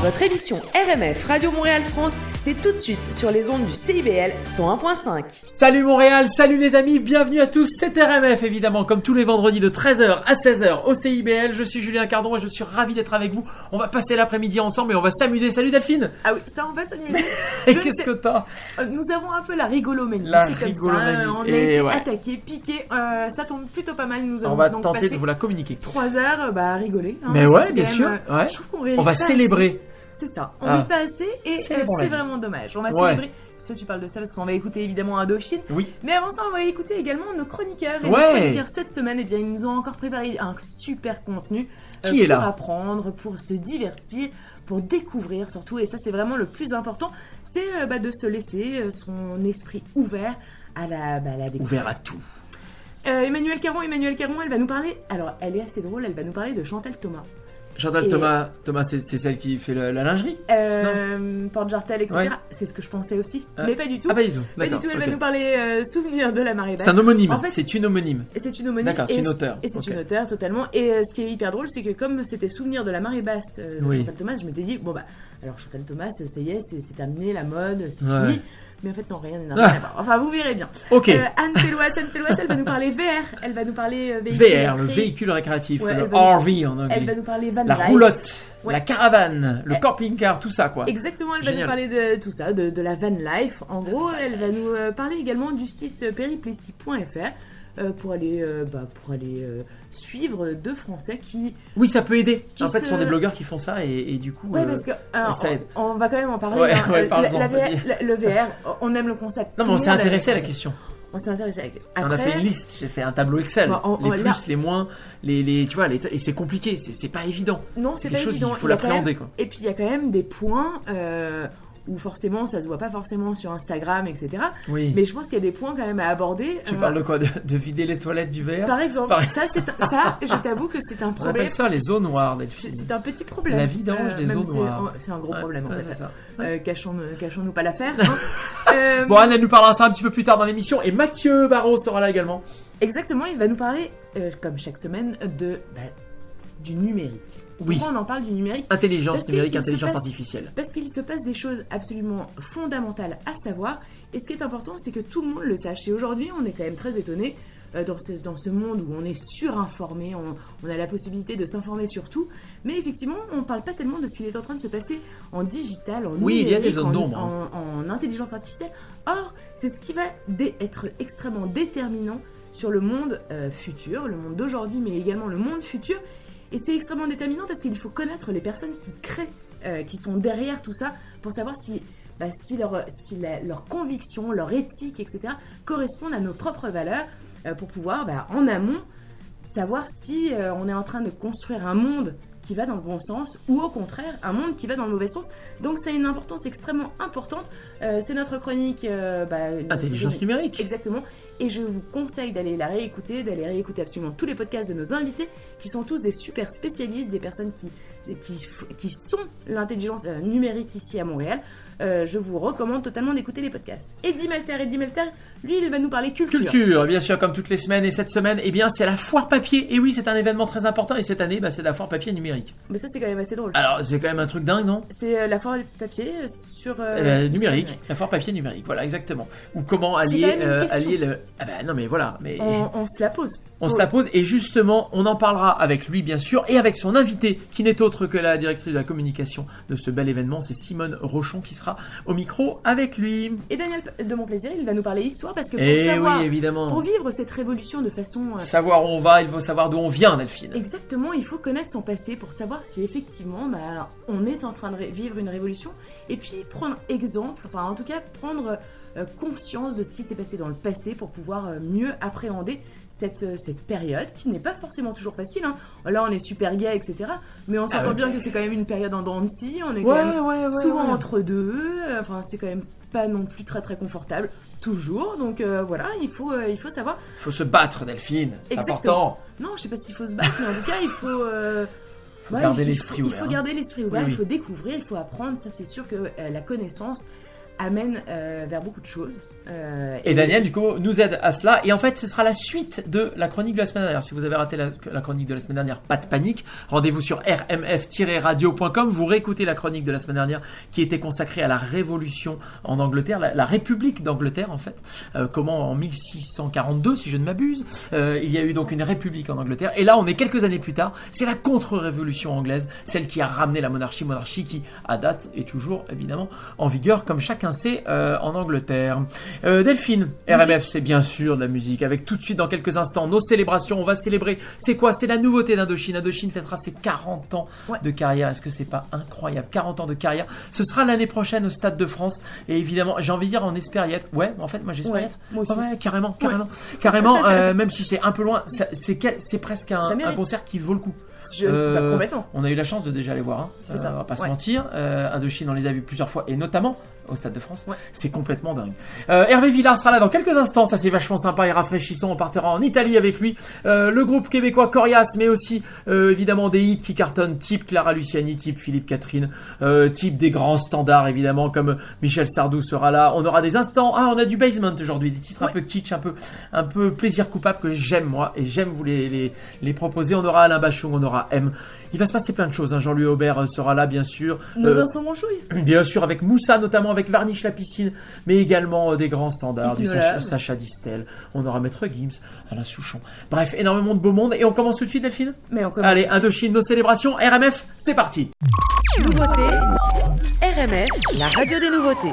Votre émission RMF Radio Montréal France, c'est tout de suite sur les ondes du CIBL 101.5. Salut Montréal, salut les amis, bienvenue à tous, c'est RMF évidemment, comme tous les vendredis de 13h à 16h au CIBL. Je suis Julien Cardon et je suis ravi d'être avec vous. On va passer l'après-midi ensemble et on va s'amuser. Salut Delphine Ah oui, ça on va s'amuser. Et qu'est-ce que t'as? Euh, Nous avons un peu la rigolomanie. La c'est comme rigolomanie. ça. On a Et été ouais. attaqué, piqué. euh, ça tombe plutôt pas mal. Nous On avons va donc tenter passé de vous la communiquer. 3 heures euh, bah, rigoler. hein, Mais ouais, bien sûr, euh, ouais. Je trouve qu'on On va célébrer. assez. C'est ça. On Ah. rit pas assez et euh, c'est vie. vraiment dommage. On va Ouais. célébrer. Si tu parles de ça parce qu'on va écouter évidemment Indochine. Oui. Mais avant ça, on va écouter également nos chroniqueurs. Et Ouais. nos chroniqueurs cette semaine, eh bien, ils nous ont encore préparé un super contenu euh, Qui est pour là apprendre, pour se divertir, pour découvrir surtout. Et ça, c'est vraiment le plus important. C'est euh, bah, de se laisser euh, son esprit ouvert à la, bah, la découverte. Ouvert à tout. Euh, Emmanuel Caron, Emmanuel Caron, elle va nous parler. Alors, elle est assez drôle. Elle va nous parler de Chantal Thomas. Chantal Et- Thomas, Thomas c'est celle qui fait la, la lingerie Euh, Porte Jartel, etc. Ouais. C'est ce que je pensais aussi. Ah. Mais pas du tout. Ah pas du tout, pas du tout. Elle va nous parler euh, Souvenir de la marée basse. C'est un homonyme, En fait- c'est une homonyme. C'est une homonime. D'accord, c'est une auteure. Et c'est une auteure, totalement. Et euh, ce qui est hyper drôle, c'est que comme c'était Souvenir de la marée basse euh, de Oui. Chantal Thomas, je m'étais dit, bon bah, alors Chantal Thomas, ça y est, c'est c'est terminé, la mode, c'est Ouais. fini. Mais en fait, non, rien n'a rien à voir. Enfin, vous verrez bien. Ok. Euh, Anne Péloise, Anne elle va nous parler VR. Elle va nous parler euh, véhicule VR, le véhicule récréatif, Ouais, le nous- RV en anglais. Elle va nous parler van La life. roulotte, Ouais. la caravane, le Elle- camping-car, tout ça quoi. Exactement, elle va nous parler de tout ça, de, de la van life. En gros, elle va nous euh, parler également du site périplessis.fr pour aller, bah, pour aller suivre deux Français qui. Oui, ça peut aider. En fait, se- ce sont des blogueurs qui font ça et, et du coup. Ouais, euh, parce que alors, ça on, on va quand même en parler. Ouais, hein. ouais, la VR, le, VR, on aime le concept. Non, mais on s'est intéressé à la question. On s'est intéressé. avec- on a Après, fait une liste. J'ai fait un tableau Excel. Bon, on- les plus, là- les moins, les, les, tu vois, les, et c'est compliqué. C'est pas évident. Non, C'est pas chose évident. faut Il quand l'appréhender. Et puis il y a quand même des points euh, où forcément ça se voit pas forcément sur Instagram, etc. Oui. Mais je pense qu'il y a des points quand même à aborder. Tu Euh, parles de quoi de, de vider les toilettes du verre? Par exemple, Par- ça, c'est ça, je t'avoue que c'est un On problème. appelle ça les zones noires. C'est c'est un petit problème. La vidange des même zones si- noires. C'est un gros Ouais, problème en ouais, fait. c'est ça. Euh, cachons, cachons-nous pas l'affaire. hein. Euh, Bon, Anne, elle nous parlera ça un petit peu plus tard dans l'émission. Et Mathieu Barrault sera là également. Exactement, il va nous parler, euh, comme chaque semaine, de bah, du numérique. Oui. Pourquoi on en parle du numérique? Intelligence Parce numérique, intelligence passe- artificielle. Parce qu'il se passe des choses absolument fondamentales à savoir. Et ce qui est important, c'est que tout le monde le sache. Et aujourd'hui, on est quand même très étonné euh, dans, ce, dans ce monde où on est surinformé, on, on a la possibilité de s'informer sur tout. Mais effectivement, on ne parle pas tellement de ce qu'il est en train de se passer en digital, en Oui, il y a des numérique, zones en- d'ombre, hein. en, en intelligence artificielle. Or, c'est ce qui va être extrêmement déterminant sur le monde euh, futur, le monde d'aujourd'hui, mais également le monde futur. Et c'est extrêmement déterminant parce qu'il faut connaître les personnes qui créent, euh, qui sont derrière tout ça, pour savoir si, bah, si, leur, leur éthique, etc., correspondent à nos propres valeurs, euh, pour pouvoir, bah, en amont, savoir si euh, on est en train de construire un monde qui va dans le bon sens ou au contraire un monde qui va dans le mauvais sens. Donc ça a une importance extrêmement importante. Euh, c'est notre chronique euh, bah, notre Intelligence chronique- numérique. Exactement. Et je vous conseille d'aller la réécouter, d'aller réécouter absolument tous les podcasts de nos invités, qui sont tous des super spécialistes, des personnes qui, qui, qui sont l'intelligence euh, numérique ici à Montréal. Euh, je vous recommande totalement d'écouter les podcasts. Eddie Malter, Eddie Malter, lui, il va nous parler culture. Culture, bien sûr, comme toutes les semaines. Et cette semaine, eh bien, c'est la foire papier. Et oui, c'est un événement très important. Et cette année, bah, c'est la foire papier numérique. Mais ça, c'est quand même assez drôle. Alors, c'est quand même un truc dingue, non? C'est euh, la foire papier euh, sur. euh, sur numérique, la foire papier numérique, voilà exactement. Ou comment allier, euh, allier le. Ah ben non mais voilà, mais On, on se la pose. On se la pose et justement on en parlera avec lui bien sûr et avec son invité qui n'est autre que la directrice de la communication de ce bel événement, c'est Simone Rochon qui sera au micro avec lui. Et Daniel de mon plaisir, il va nous parler histoire parce que pour Et savoir, Eh oui évidemment. pour vivre cette révolution de façon euh, Savoir où on va, il faut savoir d'où on vient, Delphine. Exactement, il faut connaître son passé pour savoir si effectivement bah, on est en train de vivre une révolution et puis prendre exemple, enfin en tout cas prendre conscience de ce qui s'est passé dans le passé pour pouvoir euh, mieux appréhender cette, euh, cette période qui n'est pas forcément toujours facile. hein. Là on est super gay, etc. Mais on s'entend Ah ouais. bien que c'est quand même une période en dents on est quand même ouais, souvent entre deux, euh, enfin c'est quand même pas non plus très très confortable toujours, donc euh, voilà, il faut, euh, il faut savoir Il faut se battre, Delphine, c'est important. non, je sais pas s'il faut se battre, mais en tout cas, il faut. euh, ouais, garder l'esprit faut- ouvert, Il faut hein. garder l'esprit ouvert, Oui, il faut découvrir, il faut apprendre. Ça, c'est sûr que euh, la connaissance amène euh, vers beaucoup de choses. Euh, Et Daniel, du coup, nous aide à cela. Et en fait, ce sera la suite de la chronique de la semaine dernière. Si vous avez raté la, la chronique de la semaine dernière, pas de panique. Rendez-vous sur rmf-radio.com. Vous réécoutez la chronique de la semaine dernière qui était consacrée à la révolution en Angleterre, la, la République d'Angleterre, en fait. Euh, comment en 1642, si je ne m'abuse, il y a eu donc une République en Angleterre. Et là, on est quelques années plus tard. C'est la contre-révolution anglaise, celle qui a ramené la monarchie, monarchie qui, à date, est toujours, évidemment, en vigueur, comme chacun sait, euh, en Angleterre. Euh, Delphine, RMF, c'est bien sûr de la musique. Avec tout de suite, dans quelques instants, nos célébrations. On va célébrer. C'est quoi? C'est la nouveauté d'Indochine. Indochine fêtera ses 40 ans Ouais. de carrière. Est-ce que c'est pas incroyable? 40 ans de carrière. Ce sera l'année prochaine au Stade de France. Et évidemment, j'ai envie de dire, on espère y être. Ouais, en fait, moi j'espère y être. moi aussi. Ouais, carrément, carrément. Carrément, euh, même si c'est un peu loin, c'est presque un concert qui vaut le coup. Euh, complètement. On a eu la chance de déjà aller voir. Hein. C'est ça. On va pas se mentir. Euh, Indochine, on les a vus plusieurs fois et notamment au Stade de France. Ouais. C'est complètement dingue. Euh, Hervé Villard sera là dans quelques instants. Ça c'est vachement sympa et rafraîchissant. On partira en Italie avec lui. Euh, le groupe québécois Corias, mais aussi euh, évidemment des hits qui cartonnent, type Clara Luciani, type Philippe Catherine, euh, type des grands standards évidemment comme Michel Sardou sera là. On aura des instants. Ah, on a du basement aujourd'hui, des titres un peu kitsch, un peu un peu plaisir coupable que j'aime moi et j'aime vous les, les les proposer. On aura Alain Bachung, on aura M. Il va se passer plein de choses. hein. Jean-Louis Aubert euh, sera là bien sûr. Nos Euh, instants manchouilles. Bien sûr, avec Moussa, notamment avec Varnish la piscine, mais également euh, des grands standards, du Sacha Distel. On aura Maître Gims, Alain Souchon. Bref, énormément de beau monde. Et on commence tout de suite, Delphine? Mais on commence. Allez, Indochine, nos célébrations. RMF, c'est parti Nouveauté, RMF, la radio des nouveautés.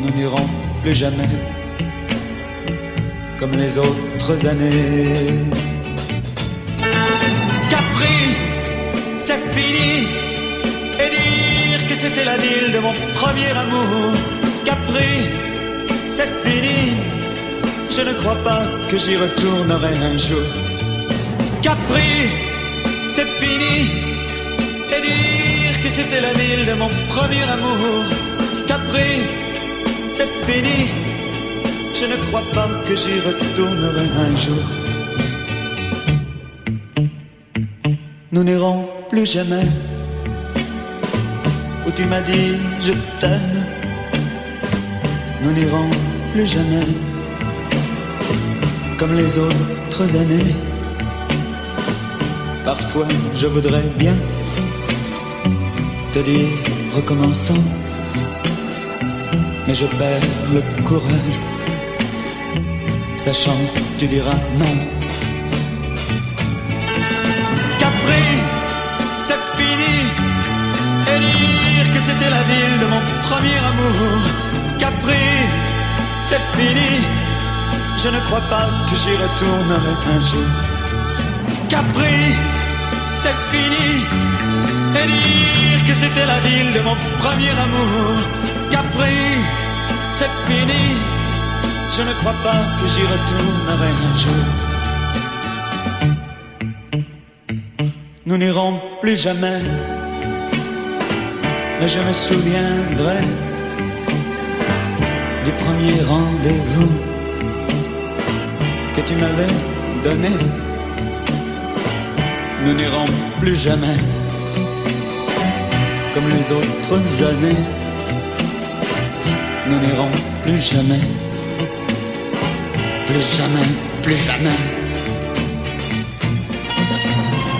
Nous n'irons plus jamais comme les autres années. Capri, c'est fini. Et dire que c'était la ville de mon premier amour. Capri, c'est fini. Je ne crois pas que j'y retournerai un jour. Capri, c'est fini. Et dire que c'était la ville de mon premier amour. Capri, c'est fini. Je ne crois pas que j'y retournerai un jour. Nous n'irons plus jamais où tu m'as dit je t'aime. Nous n'irons plus jamais comme les autres années. Parfois je voudrais bien te dire recommençons, mais je perds le courage, sachant que tu diras non. Capri, c'est fini, et dire que c'était la ville de mon premier amour. Capri, c'est fini, je ne crois pas que j'y retournerai un jour. Capri, c'est fini, et dire que c'était la ville de mon premier amour. C'est fini, je ne crois pas que j'y retournerai un jour. Nous n'irons plus jamais, mais je me souviendrai du premier rendez-vous que tu m'avais donné. Nous n'irons plus jamais comme les autres années. Nous n'irons plus jamais, plus jamais, plus jamais.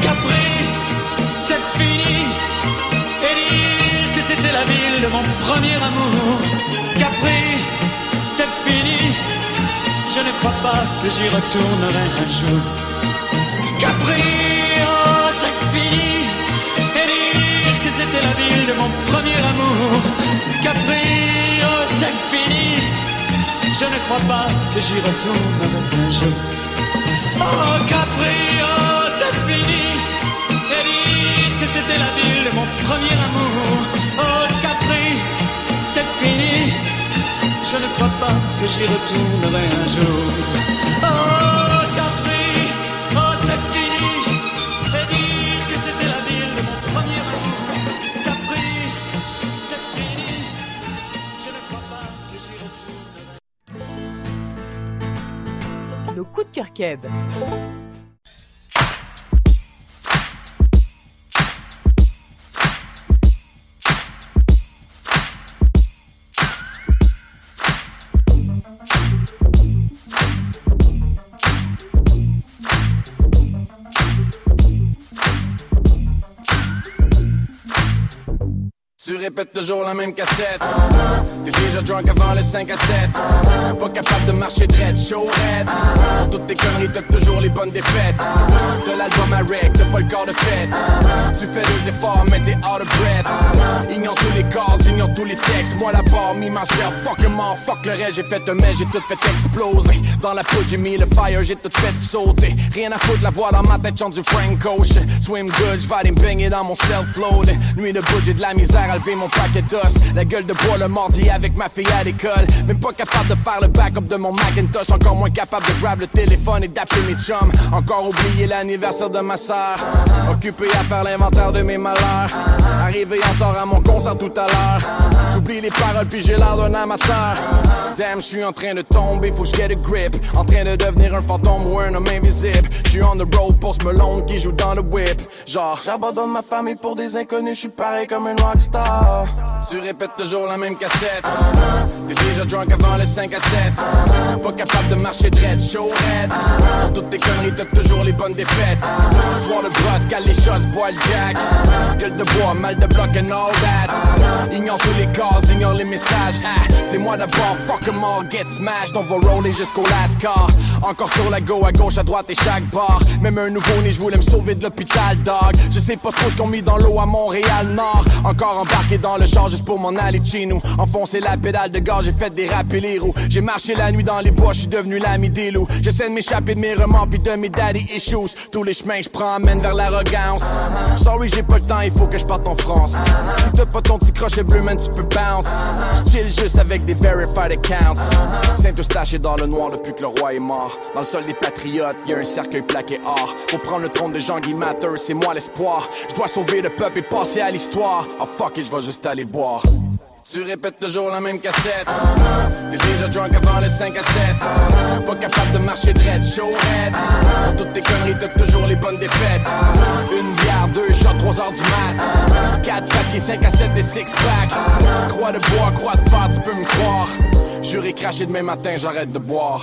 Capri, c'est fini. Et dire que c'était la ville de mon premier amour. Capri, c'est fini. Je ne crois pas que j'y retournerai un jour. Crois pas que j'y retournerai un jour. Oh, Capri, oh, c'est fini. Et dire que c'était la ville de mon premier amour. Oh, Capri, c'est fini. Je ne crois pas que j'y retournerai un jour. queda. Tu répètes toujours la même cassette. T'es déjà drunk avant les 5 à 7. Pas capable de marcher dread, show red. Pour toutes tes conneries, t'as toujours les bonnes défaites. De l'album à rec, t'as pas le corps de fête. Tu fais des efforts, mais t'es out of breath. Ignore tous les cases, ignore tous les textes. Moi d'abord, me myself, fuck all, fuck le reste. J'ai fait un mais j'ai tout fait exploser. Dans la poudre, j'ai mis le fire, j'ai tout fait sauter. Rien à foutre, la voix dans ma tête, chante du Frank Ocean. Swim good, j'vais aller baigner dans mon self-load. Nuit de j'ai de la misère mon paquet d'os. La gueule de bois le mardi avec ma fille à l'école. Même pas capable de faire le backup de mon Macintosh. Encore moins capable de grab le téléphone et d'appeler mes chums. Encore oublié l'anniversaire de ma sœur. Occupé à faire l'inventaire de mes malheurs. Arrivé en tort à mon concert tout à l'heure. Les paroles puis j'ai l'air d'un amateur. Damn, je suis en train de tomber, faut que je a grip. En train de devenir un fantôme ou un homme invisible. Je suis on the road pour ce melon qui joue dans le whip. Genre, j'abandonne ma famille pour des inconnus, je suis pareil comme un rockstar. Tu répètes toujours la même cassette. T'es déjà drunk avant le 5 à 7. Pas capable de marcher dread, show red. Pour toutes tes conneries, t'as toujours les bonnes défaites. Soir de brosse, cale les shots, bois le jack. Gueule de bois, mal de bloc and all that. Ignore tous les les messages. Ah, c'est moi d'abord, fuck em all, get smashed. On va roller jusqu'au last car. Encore sur la go, à gauche, à droite et chaque bar. Même un nouveau-né, je voulais me sauver de l'hôpital, dog. Je sais pas trop ce qu'on mis dans l'eau à Montréal-Nord. Encore embarqué dans le char juste pour m'en aller chez nous. Enfoncer la pédale de gaz, j'ai fait déraper les roues. J'ai marché la nuit dans les bois, je suis devenu l'ami des loups. J'essaie de m'échapper de mes remords pis de mes daddy issues. Tous les chemins que je prends mènent vers l'arrogance. Sorry, j'ai pas le temps, il faut que je parte en France. Si t'as pas ton petit crochet bleu, man, tu peux bounce. J'chill juste avec des verified accounts. Saint-Eustache est dans le noir depuis que le roi est mort. Dans le sol des patriotes, y a un cercueil plaqué or. Pour prendre le trône de Jean-Guy c'est moi l'espoir. Je dois sauver le peuple et passer à l'histoire. Oh fuck it, je vais juste aller boire. Tu répètes toujours la même cassette. T'es déjà drunk avant le 5 à 7. Pas capable de marcher dread, show red. Pour toutes tes conneries, t'as toujours les bonnes défaites. Une bière, deux shots, 3 heures du mat. 4 papiers, 5 à 7 et 6 pack. Croix de bois, croix de fer, tu peux me croire. Juré craché demain matin, j'arrête de boire.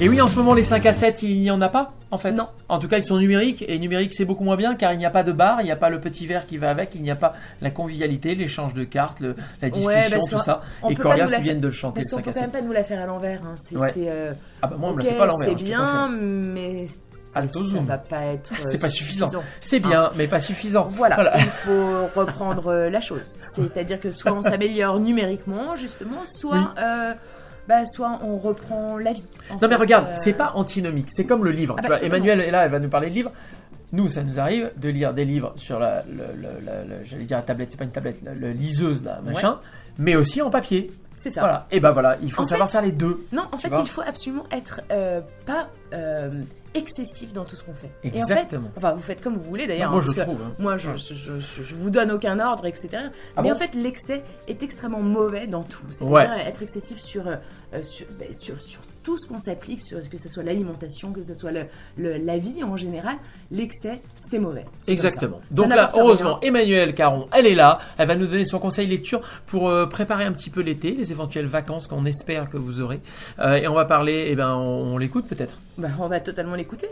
Et oui, en ce moment, les 5 à 7, il n'y en a pas, en fait. Non. En tout cas, ils sont numériques. Et numérique, c'est beaucoup moins bien car il n'y a pas de bar, il n'y a pas le petit verre qui va avec, il n'y a pas la convivialité, l'échange de cartes, le- la discussion, tout ça. Et Corias, la ils viennent de le chanter, Parce qu'on 5 peut à quand 7. même pas nous la faire à l'envers. Hein. C'est, Ouais. c'est, euh, Ah bah moi, on me ok, le fait pas à l'envers. c'est hein, te bien, mais ça, zoom. va pas être. euh, C'est pas suffisant. suffisant. C'est bien, mais pas suffisant. Voilà, il faut reprendre euh, la chose. C'est-à-dire que soit on s'améliore numériquement, justement, soit, euh, bah, soit on reprend la vie. Non mais regarde, euh, c'est pas antinomique, c'est comme le livre. Ah tu bah, vois. Emmanuel est là, elle va nous parler de livres. Nous, ça nous arrive de lire des livres sur la, j'allais dire la tablette, c'est pas une tablette, la, liseuse là, machin, mais aussi en papier. C'est ça. Voilà. Et ben voilà, il faut En savoir fait- faire les deux. Non, en fait, il faut absolument être euh, pas euh, excessif dans tout ce qu'on fait. Et en Exactement. fait, enfin, vous faites comme vous voulez d'ailleurs. Moi, hein, je parce que trouve, hein. Moi, je, je, je, je- je vous donne aucun ordre, etc. Ah Mais bon en fait, l'excès est extrêmement mauvais dans tout. C'est-à-dire Ouais. être excessif sur, euh, euh, sur, ben, sur, sur tout ce qu'on s'applique, sur que ce soit l'alimentation, que ce soit le, le- la vie en général. L'excès, c'est mauvais. Exactement. Ça Donc là, n'apporte rien. heureusement, Emmanuel Caron, elle est là. Elle va nous donner son conseil lecture pour euh, préparer un petit peu l'été, les éventuelles vacances qu'on espère que vous aurez. Euh, et on va parler, eh ben, on, on l'écoute peut-être. Bah, on va totalement l'écouter.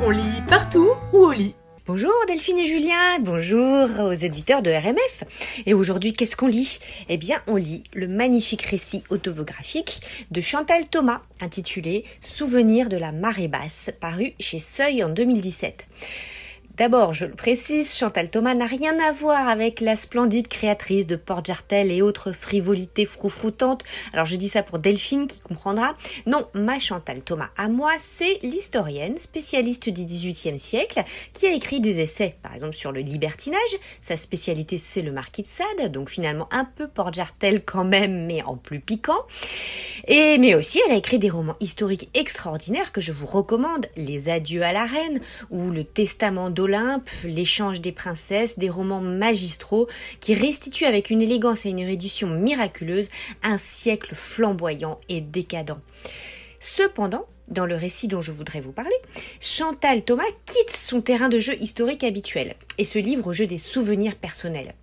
On lit partout ou au lit Bonjour Delphine et Julien, bonjour aux éditeurs de RMF. Et aujourd'hui, qu'est-ce qu'on lit? Eh bien, on lit le magnifique récit autobiographique de Chantal Thomas, intitulé Souvenirs de la marée basse, paru chez Seuil en 2017. D'abord, je le précise, Chantal Thomas n'a rien à voir avec la splendide créatrice de Port-Jartel et autres frivolités froufroutantes. Alors je dis ça pour Delphine qui comprendra. Non, ma Chantal Thomas à moi, c'est l'historienne spécialiste du XVIIIe siècle qui a écrit des essais, par exemple sur le libertinage. Sa spécialité, c'est le marquis de Sade, donc finalement un peu Port-Jartel quand même, mais en plus piquant. Et mais aussi, elle a écrit des romans historiques extraordinaires que je vous recommande, Les Adieux à la Reine ou Le Testament d'Olympe, L'échange des princesses, des romans magistraux qui restituent avec une élégance et une érudition miraculeuse un siècle flamboyant et décadent. Cependant, dans le récit dont je voudrais vous parler, Chantal Thomas quitte son terrain de jeu historique habituel et se livre au jeu des souvenirs personnels.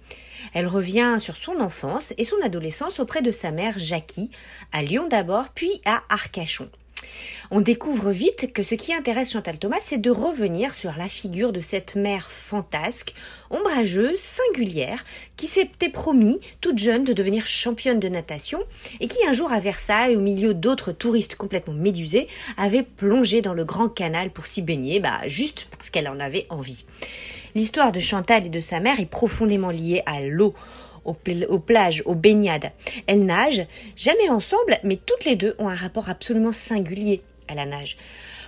Elle revient sur son enfance et son adolescence auprès de sa mère Jackie, à Lyon d'abord, puis à Arcachon. On découvre vite que ce qui intéresse Chantal Thomas, c'est de revenir sur la figure de cette mère fantasque, ombrageuse, singulière, qui s'était promis, toute jeune, de devenir championne de natation, et qui un jour à Versailles, au milieu d'autres touristes complètement médusés, avait plongé dans le grand canal pour s'y baigner, bah, juste parce qu'elle en avait envie. L'histoire de Chantal et de sa mère est profondément liée à l'eau, aux, pl- aux plages, aux baignades. Elles nagent, jamais ensemble, mais toutes les deux ont un rapport absolument singulier à la nage.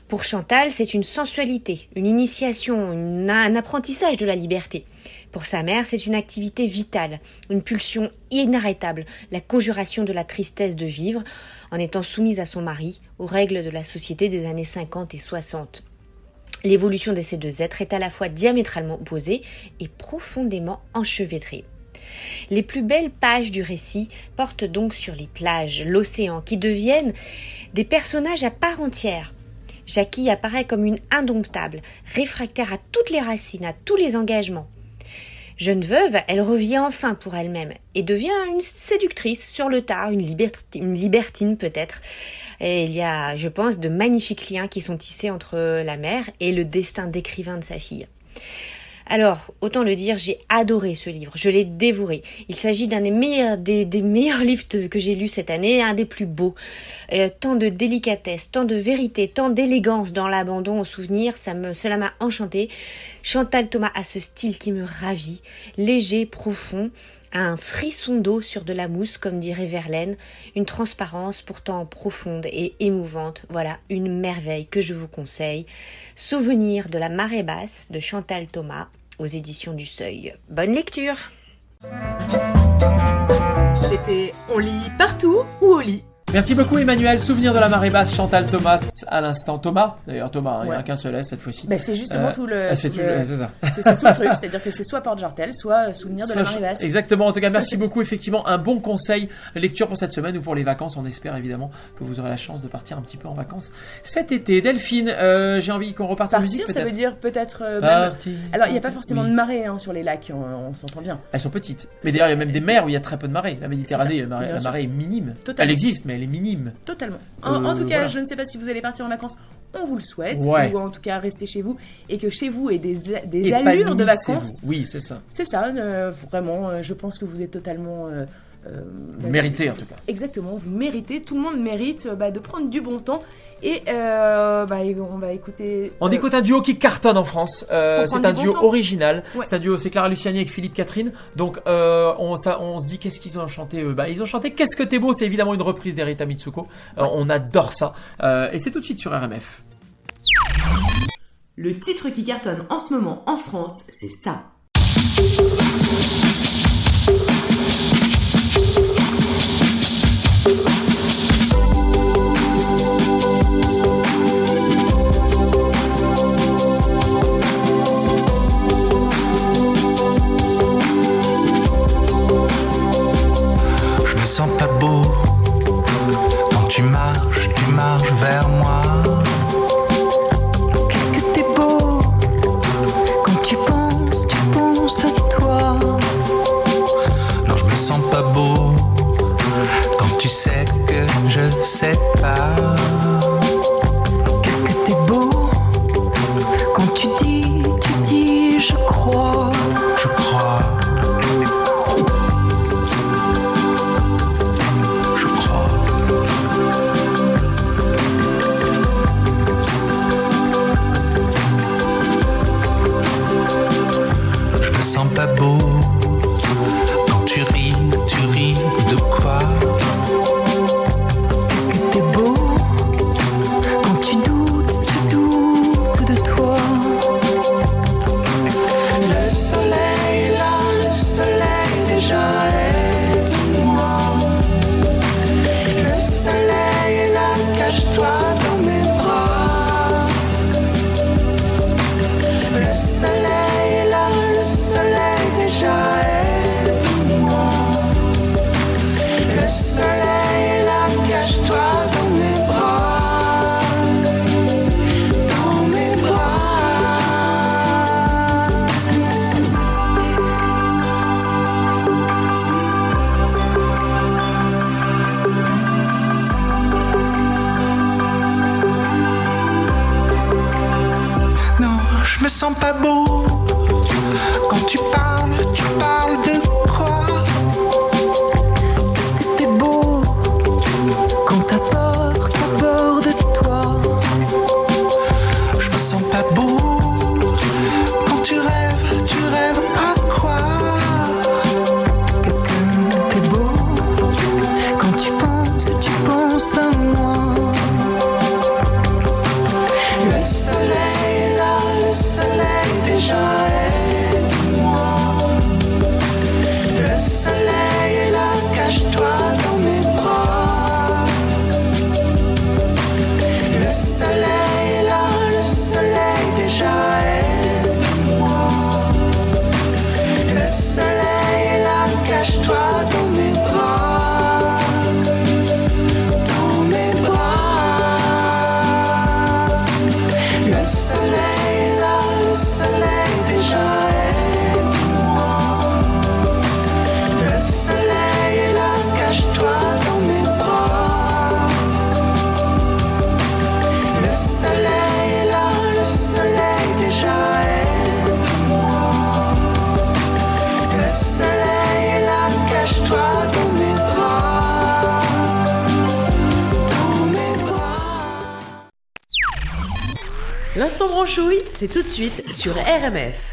Pour Chantal, c'est une sensualité, une initiation, un apprentissage de la liberté. Pour sa mère, c'est une activité vitale, une pulsion inarrêtable, la conjuration de la tristesse de vivre, en étant soumise à son mari aux règles de la société des années 50 et 60. L'évolution de ces deux êtres est à la fois diamétralement opposée et profondément enchevêtrée. Les plus belles pages du récit portent donc sur les plages, l'océan, qui deviennent des personnages à part entière. Jackie apparaît comme une indomptable, réfractaire à toutes les racines, à tous les engagements. Jeune veuve, elle revient enfin pour elle-même et devient une séductrice sur le tard, une, liberti- une libertine peut-être. Et il y a, je pense, de magnifiques liens qui sont tissés entre la mère et le destin d'écrivain de sa fille. Alors, autant le dire, j'ai adoré ce livre, je l'ai dévoré. Il s'agit d'un des meilleurs, des, meilleurs livres que j'ai lus cette année, un des plus beaux. Euh, tant de délicatesse, tant de vérité, tant d'élégance dans l'abandon au souvenir, ça me, cela m'a enchanté. Chantal Thomas a ce style qui me ravit, léger, profond, un frisson d'eau sur de la mousse, comme dirait Verlaine, une transparence pourtant profonde et émouvante. Voilà, une merveille que je vous conseille. Souvenir de la marée basse de Chantal Thomas aux éditions du Seuil. Bonne lecture C'était On lit partout ou au lit? Merci beaucoup Emmanuel. Souvenir de la marée basse, Chantal Thomas à l'instant. Thomas, d'ailleurs Thomas, hein, il n'y en a qu'un seul S cette fois-ci. Ben, C'est justement Euh, tout le. ah, c'est tout ça. tout le truc, c'est-à-dire que c'est soit Porte Jartel, soit euh, Souvenir de la marée basse. Exactement. En tout cas, merci beaucoup. Effectivement, un bon conseil lecture pour cette semaine ou pour les vacances. On espère évidemment que vous aurez la chance de partir un petit peu en vacances cet été. Delphine, euh, j'ai envie qu'on reparte en Partir, musique ça veut dire peut-être. euh, même- Partir, Alors, il n'y a pas partir. forcément Oui. de marée hein, sur les lacs, on, on s'entend bien. Elles sont petites. Mais d'ailleurs, il y a même des mers où il y a très peu de marée. La Méditerranée, la marée est minime. Totalement. Elle existe, mais elle est minime. Totalement. En, en Euh, tout cas, voilà. je ne sais pas si vous allez partir en vacances, on vous le souhaite. Ouais. Ou en tout cas, restez chez vous. Et que chez vous ait des, des Et allures de vacances. Oui, c'est ça. C'est ça, euh, vraiment. euh, je pense que vous êtes totalement. euh, euh, Vous bah, méritez en tout cas. Exactement, vous méritez, tout le monde mérite euh, bah, de prendre du bon temps. Et euh, bah, on va écouter. On euh, écoute un duo qui cartonne en France. Euh, c'est un du duo bon original. Ouais. C'est un duo, c'est Clara Luciani avec Philippe Catherine. Donc euh, on, ça, on se dit qu'est-ce qu'ils ont chanté eux? Bah ils ont chanté Qu'est-ce que t'es beau? C'est évidemment une reprise d'Erita Mitsuko. Euh, on adore ça. Euh, et c'est tout de suite sur RMF. Le titre qui cartonne en ce moment en France, c'est ça. Branchouille, c'est tout de suite sur RMF.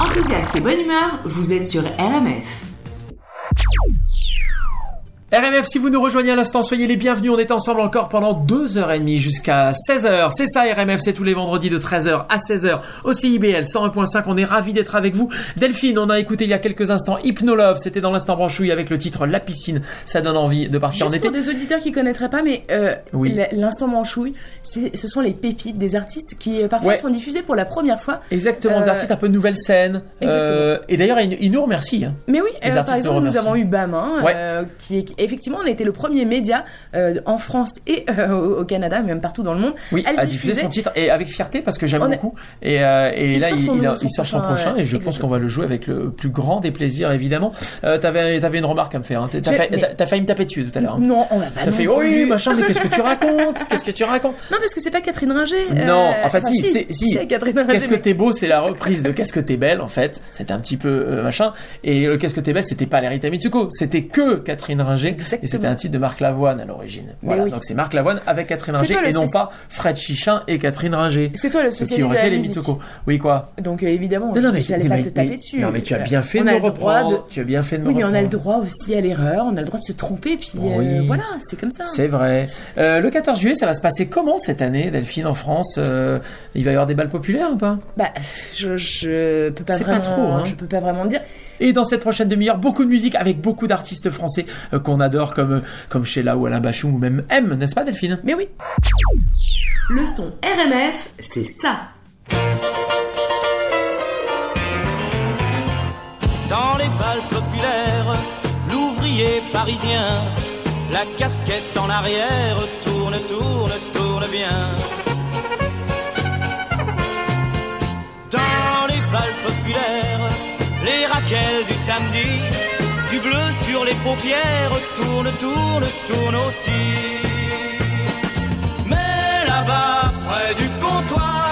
Enthousiaste et bonne humeur, vous êtes sur RMF. RMF, si vous nous rejoignez à l'instant, soyez les bienvenus. On est ensemble encore pendant 2h30 jusqu'à 16h. C'est ça RMF, c'est tous les vendredis de 13h à 16h au CIBL 101.5. On est ravis d'être avec vous. Delphine, on a écouté il y a quelques instants Hypnolove. C'était dans l'instant branchouille avec le titre La piscine. Ça donne envie de partir en Juste été. pour des auditeurs qui connaîtraient pas, mais euh, Oui. l'instant manchouille, c'est- ce sont les pépites des artistes qui euh, parfois Ouais. sont diffusés pour la première fois. Exactement, des Euh, artistes un peu nouvelle scène. Euh, et d'ailleurs, ils, nous remercient. hein. Mais oui, Les par artistes exemple, nous avons eu Bamin, Ouais. qui est effectivement, on a été le premier média euh, en France et euh, au Canada, même partout dans le monde, Oui, à diffuser son titre et avec fierté parce que j'aime beaucoup. Et, euh, et Il là, il, sort son prochain, et je pense qu'on va le jouer avec le plus grand des plaisirs, évidemment. T'avais, t'avais une remarque à me faire. Hein. T'as, failli- mais- failli me taper dessus tout à l'heure. hein. Non, on va pas T'as fait plus. oui, machin, mais qu'est-ce que tu racontes? Qu'est-ce que tu racontes? Non, parce que c'est pas Catherine Ringer. Non, en fait, enfin, si, c'est, si. c'est Catherine Ringer. Qu'est-ce que t'es beau, c'est la reprise de Qu'est-ce que t'es belle, en fait. C'était un petit peu machin. Et Qu'est-ce que t'es belle, c'était pas l'Erita Mitsuko, c'était que Catherine Ringer. Exactement. Et c'était un titre de Marc Lavoine à l'origine. Voilà, oui. donc c'est Marc Lavoine avec Catherine Ringer et non pas Fred Chichin et Catherine Ringer. C'est toi le Ce qui spécialiste aurait fait les. Mitsuko. Oui, quoi Donc euh, évidemment, Non, non, mais, j'allais mais- pas te taper mais- dessus. Non, mais tu as bien fait on de me reprendre. de- Tu as bien fait de me Oui, mais on a le droit aussi à l'erreur, on a le droit de se tromper, puis euh, voilà, c'est comme ça. C'est vrai. Euh, le 14 juillet, ça va se passer comment cette année, Delphine, en France Il va y avoir des balles populaires ou pas? Bah, je, je peux pas C'est pas vraiment, trop, hein. je peux pas vraiment dire. Et dans cette prochaine demi-heure, beaucoup de musique avec beaucoup d'artistes français euh, qu'on adore, comme, comme Sheila ou Alain Bachung ou même M, n'est-ce pas, Delphine? Mais oui. Le son RMF, c'est ça. Dans les balles populaires, l'ouvrier parisien, la casquette en arrière, tourne, tourne, tourne bien. Dans les balles populaires, les raquelles du samedi, bleu sur les paupières, tourne, tourne, tourne aussi. Mais là-bas, près du comptoir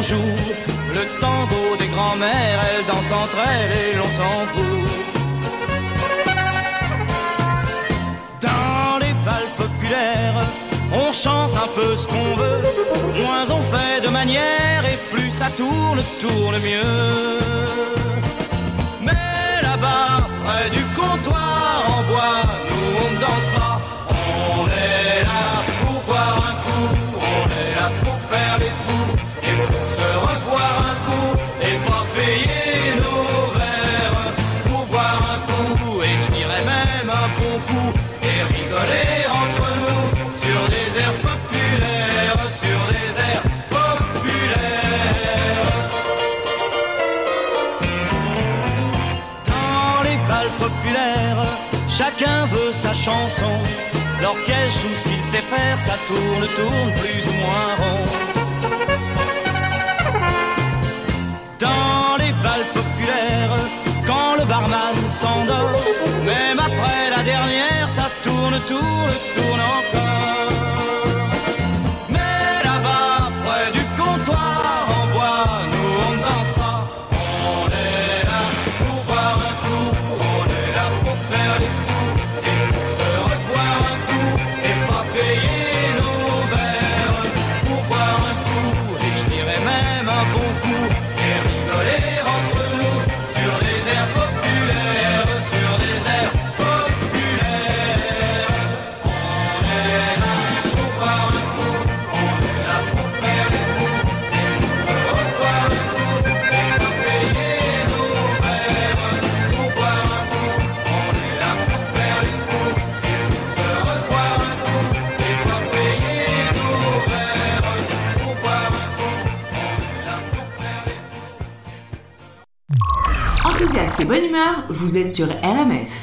le tango des grands-mères, elles dansent entre elles et l'on s'en fout. Dans les balles populaires, on chante un peu ce qu'on veut, moins on fait de manière et plus ça tourne, tourne mieux. Mais là-bas, près du comptoir en bois, nous on danse L'orchestre joue ce qu'il sait faire, ça tourne, tourne plus ou moins rond. Dans les balles populaires, quand le barman s'endort, même après la dernière, ça tourne, tourne, tourne encore. Vous êtes sur RMF.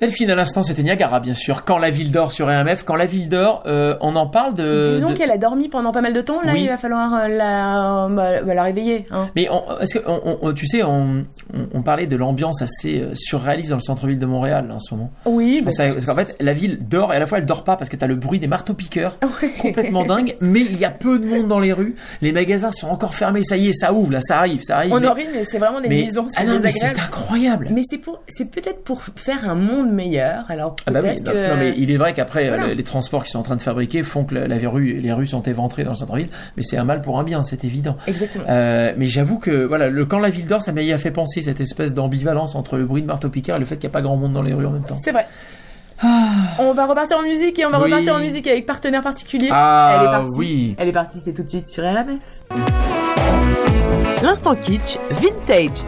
Delphine, à l'instant, c'était Niagara, bien sûr. Quand la ville dort sur RMF. Quand la ville dort, euh, on en parle de... Disons de- qu'elle a dormi pendant pas mal de temps, là Oui. il va falloir euh, la, bah, bah, la réveiller. Hein. Mais on- est-ce que, on- on- tu sais, on, parlait de l'ambiance assez euh, surréaliste dans le centre-ville de Montréal là, en ce moment. Oui, bah, parce qu'en fait, la ville dort et à la fois elle dort pas parce que t'as le bruit des marteaux-piqueurs Ouais. complètement dingue, mais il y a peu de monde dans les rues. Les magasins sont encore fermés. Ça y est, ça ouvre là, ça arrive, ça arrive. on mais, en rit, mais c'est vraiment des mais- nuisances, ah c'est non, mais c'est incroyable. Mais c'est pour, c'est peut-être pour faire un monde meilleur. Alors Ah bah oui, peut-être non, que non, mais il est vrai qu'après euh, Voilà. les transports qu'ils sont en train de fabriquer font que la, la rue, les rues sont éventrées dans le centre-ville, mais c'est un mal pour un bien, c'est évident. exactement. Euh, mais j'avoue que voilà, le quand la ville dort, ça m'a fait penser cette espèce d'ambivalence entre le bruit de marteau-piqueur et le fait qu'il n'y a pas grand monde dans les rues en même temps. C'est vrai. On va repartir en musique et on va Ah. Oui. repartir en musique avec partenaire particulier. Ah, Elle est partie. oui. Elle est partie, c'est tout de suite sur RMF. L'instant kitsch vintage.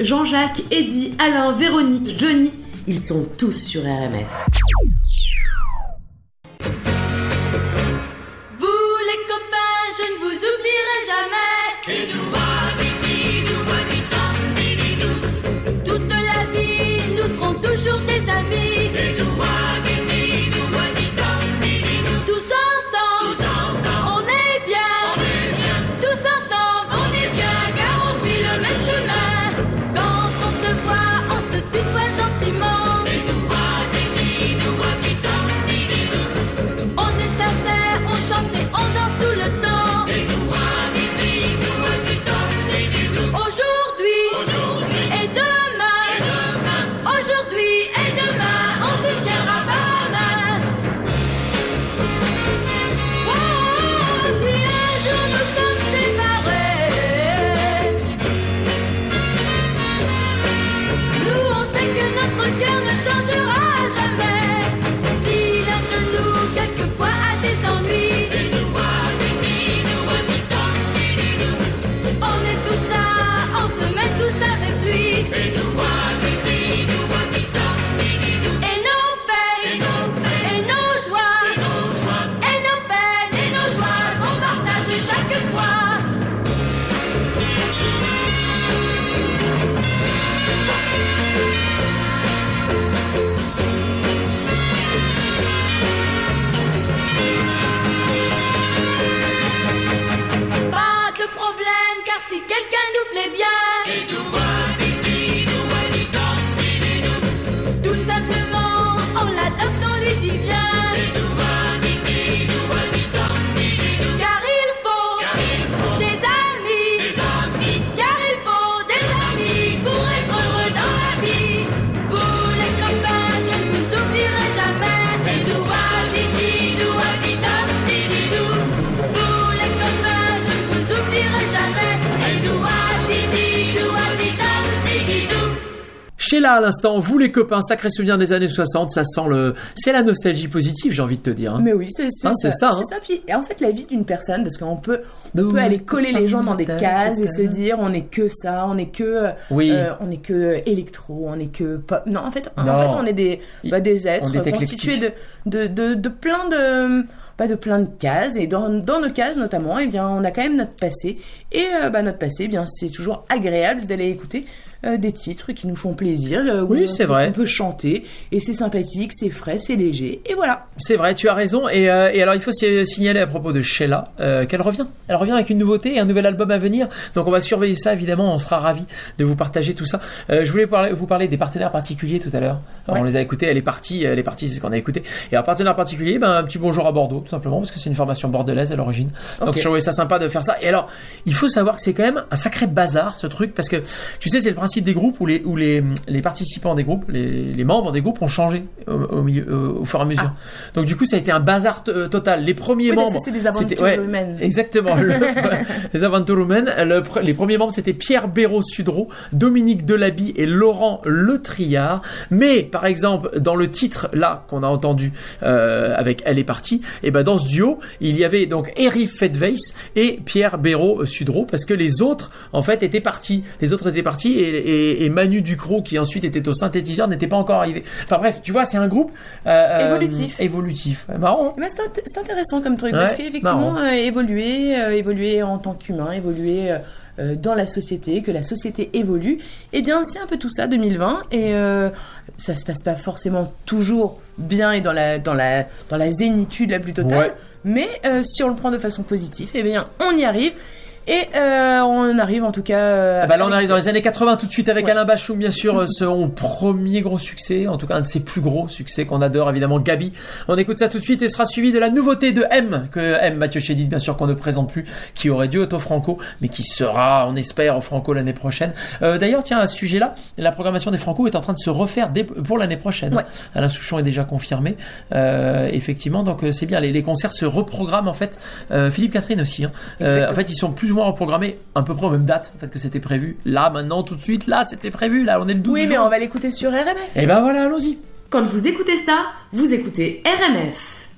Jean-Jacques, Eddy, Alain, Véronique, Johnny, ils sont tous sur RMF. L'instant, vous les copains, sacré souvenir des années 60, ça sent le, c'est la nostalgie positive, j'ai envie de te dire. hein. Mais oui, c'est Hein, c'est ça, hein. C'est ça. Puis, et en fait, la vie d'une personne, parce qu'on peut, on Nous, peut aller coller les gens dans des cases et se dire on est que ça, on est que, Oui. euh, on est que électro, on est que pop. Non, en fait, en fait, on est des, bah, des êtres constitués de, de, de, de plein de, bah, de plein de cases. Et dans, dans nos cases, notamment, eh bien, on a quand même notre passé. Et euh, bah, notre passé, eh bien, c'est toujours agréable d'aller écouter. Euh, des titres qui nous font plaisir, euh, Oui, c'est vrai. On peut chanter et c'est sympathique, c'est frais, c'est léger et voilà. C'est vrai, tu as raison. Et, euh, et alors, il faut si- signaler à propos de Sheila euh, qu'elle revient. Elle revient avec une nouveauté et un nouvel album à venir. Donc, on va surveiller ça, évidemment. On sera ravis de vous partager tout ça. Euh, je voulais parler- vous parler des partenaires particuliers tout à l'heure. Alors, On les a écoutés. Elle est partie. Elle est partie, c'est ce qu'on a écouté. Et un partenaire particulier, ben, un petit bonjour à Bordeaux, tout simplement, parce que c'est une formation bordelaise à l'origine. Donc, Ok. je trouvais ça sympa de faire ça. Et alors, il faut savoir que c'est quand même un sacré bazar, ce truc, parce que tu sais, c'est le principe des groupes où les, où les, les participants des groupes, les, les membres des groupes ont changé au, au milieu, au, au fur et à mesure. Donc, du coup, ça a été un bazar euh, total. Les premiers Oui, membres. c'est des c'était- aventures humaines. Exactement. Le- les aventures humaines. Le les premiers membres, c'était Pierre Béraud-Sudreau, Dominique Delaby et Laurent Le Triard. Mais, par exemple, dans le titre, là, qu'on a entendu, euh, avec Elle est partie, et ben, dans ce duo, il y avait donc Eric Fedweiss et Pierre Béraud-Sudreau, parce que les autres, en fait, étaient partis. Les autres étaient partis et, et- et Manu Ducrot, qui ensuite était au synthétiseur, n'était pas encore arrivé. Enfin bref, tu vois, c'est un groupe euh, Évolutif. euh, évolutif. Marrant. Mais c'est int- c'est intéressant comme truc Ouais, parce qu'effectivement, euh, évoluer, évoluer en tant qu'humain, évoluer dans la société, que la société évolue, eh bien c'est un peu tout ça 2020 et euh, ça se passe pas forcément toujours bien et dans la dans la dans la zénitude la plus totale, Ouais. mais euh, si on le prend de façon positive, eh bien on y arrive. Et euh, on arrive en tout cas. euh, Ah bah là, on arrive dans les années 80 tout de suite avec Ouais. Alain Bachung, bien sûr, euh, son premier gros succès, en tout cas un de ses plus gros succès qu'on adore, évidemment, Gabi. On écoute ça tout de suite et sera suivi de la nouveauté de M, que M, Mathieu Chédid, bien sûr, qu'on ne présente plus, qui aurait dû être au Franco, mais qui sera, on espère, au Franco l'année prochaine. Euh, D'ailleurs, tiens, à ce sujet-là, la programmation des Franco est en train de se refaire pour l'année prochaine. Ouais. Alain Souchon est déjà confirmé, euh, effectivement, donc c'est bien, les, les concerts se reprogramment, en fait. Euh, Philippe Catherine aussi, hein. Euh, en fait, ils sont plus ou moins reprogrammés à peu près aux mêmes dates en fait, que c'était prévu. Là, maintenant, tout de suite, là, c'était prévu. Là, on est le 12 Oui, mais on va l'écouter sur RMF. Et ben voilà, allons-y. Quand vous écoutez ça, vous écoutez RMF.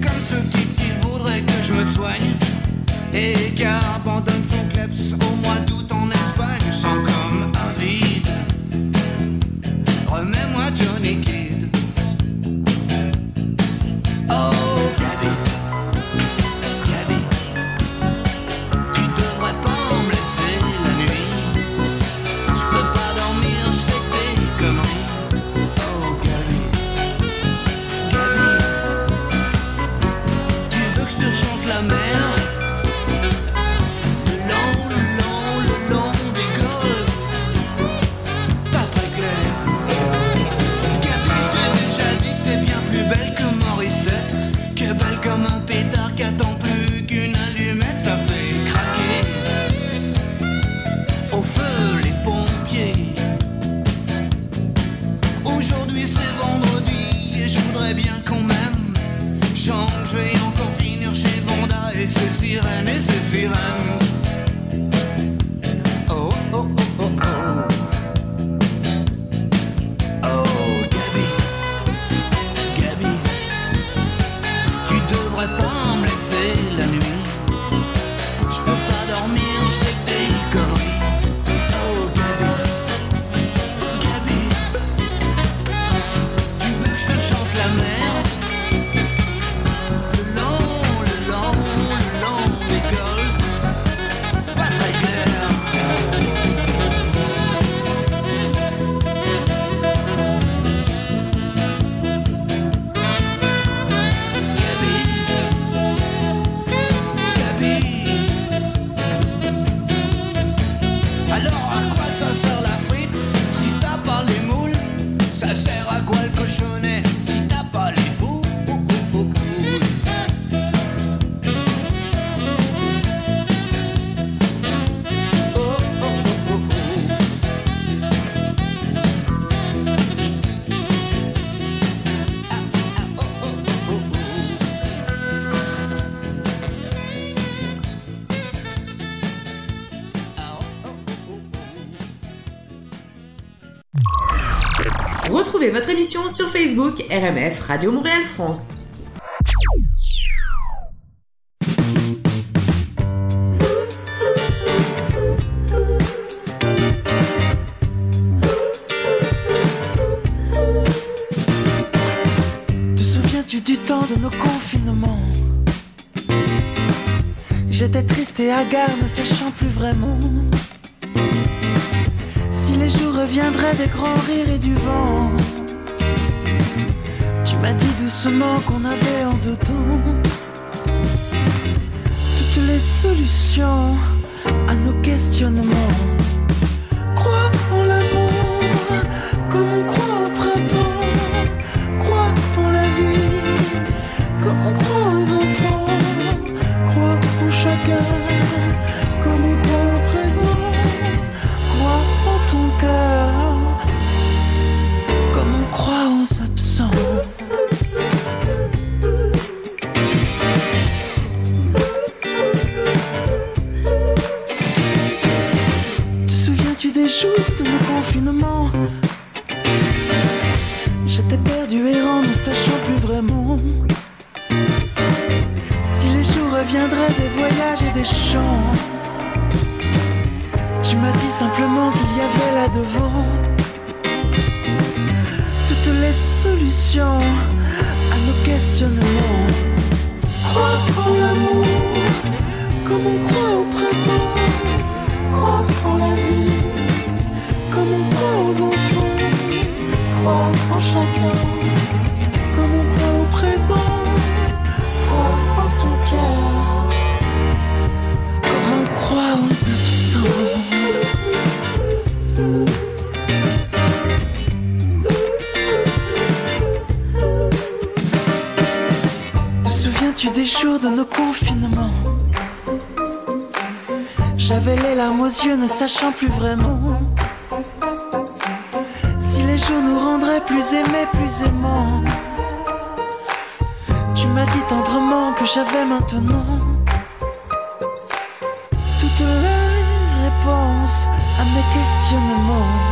comme ceux qui sur Facebook RMF Radio Montréal France. Te souviens-tu du temps de nos confinements? J'étais triste et hagard, ne sachant plus vraiment si les jours reviendraient des grands rires et du vent m'a dit doucement qu'on avait en dedans toutes les solutions à nos questionnements. Vraiment. Si les jours nous rendraient plus aimés, plus aimants. Tu m'as dit tendrement que j'avais maintenant Toutes les réponses à mes questionnements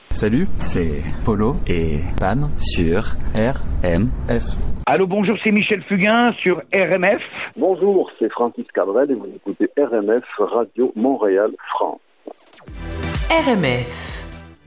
Salut, c'est Polo et Pan sur RMF. Allô, bonjour, c'est Michel Fugain sur RMF. Bonjour, c'est Francis Cabrel et vous écoutez RMF Radio Montréal France. RMF.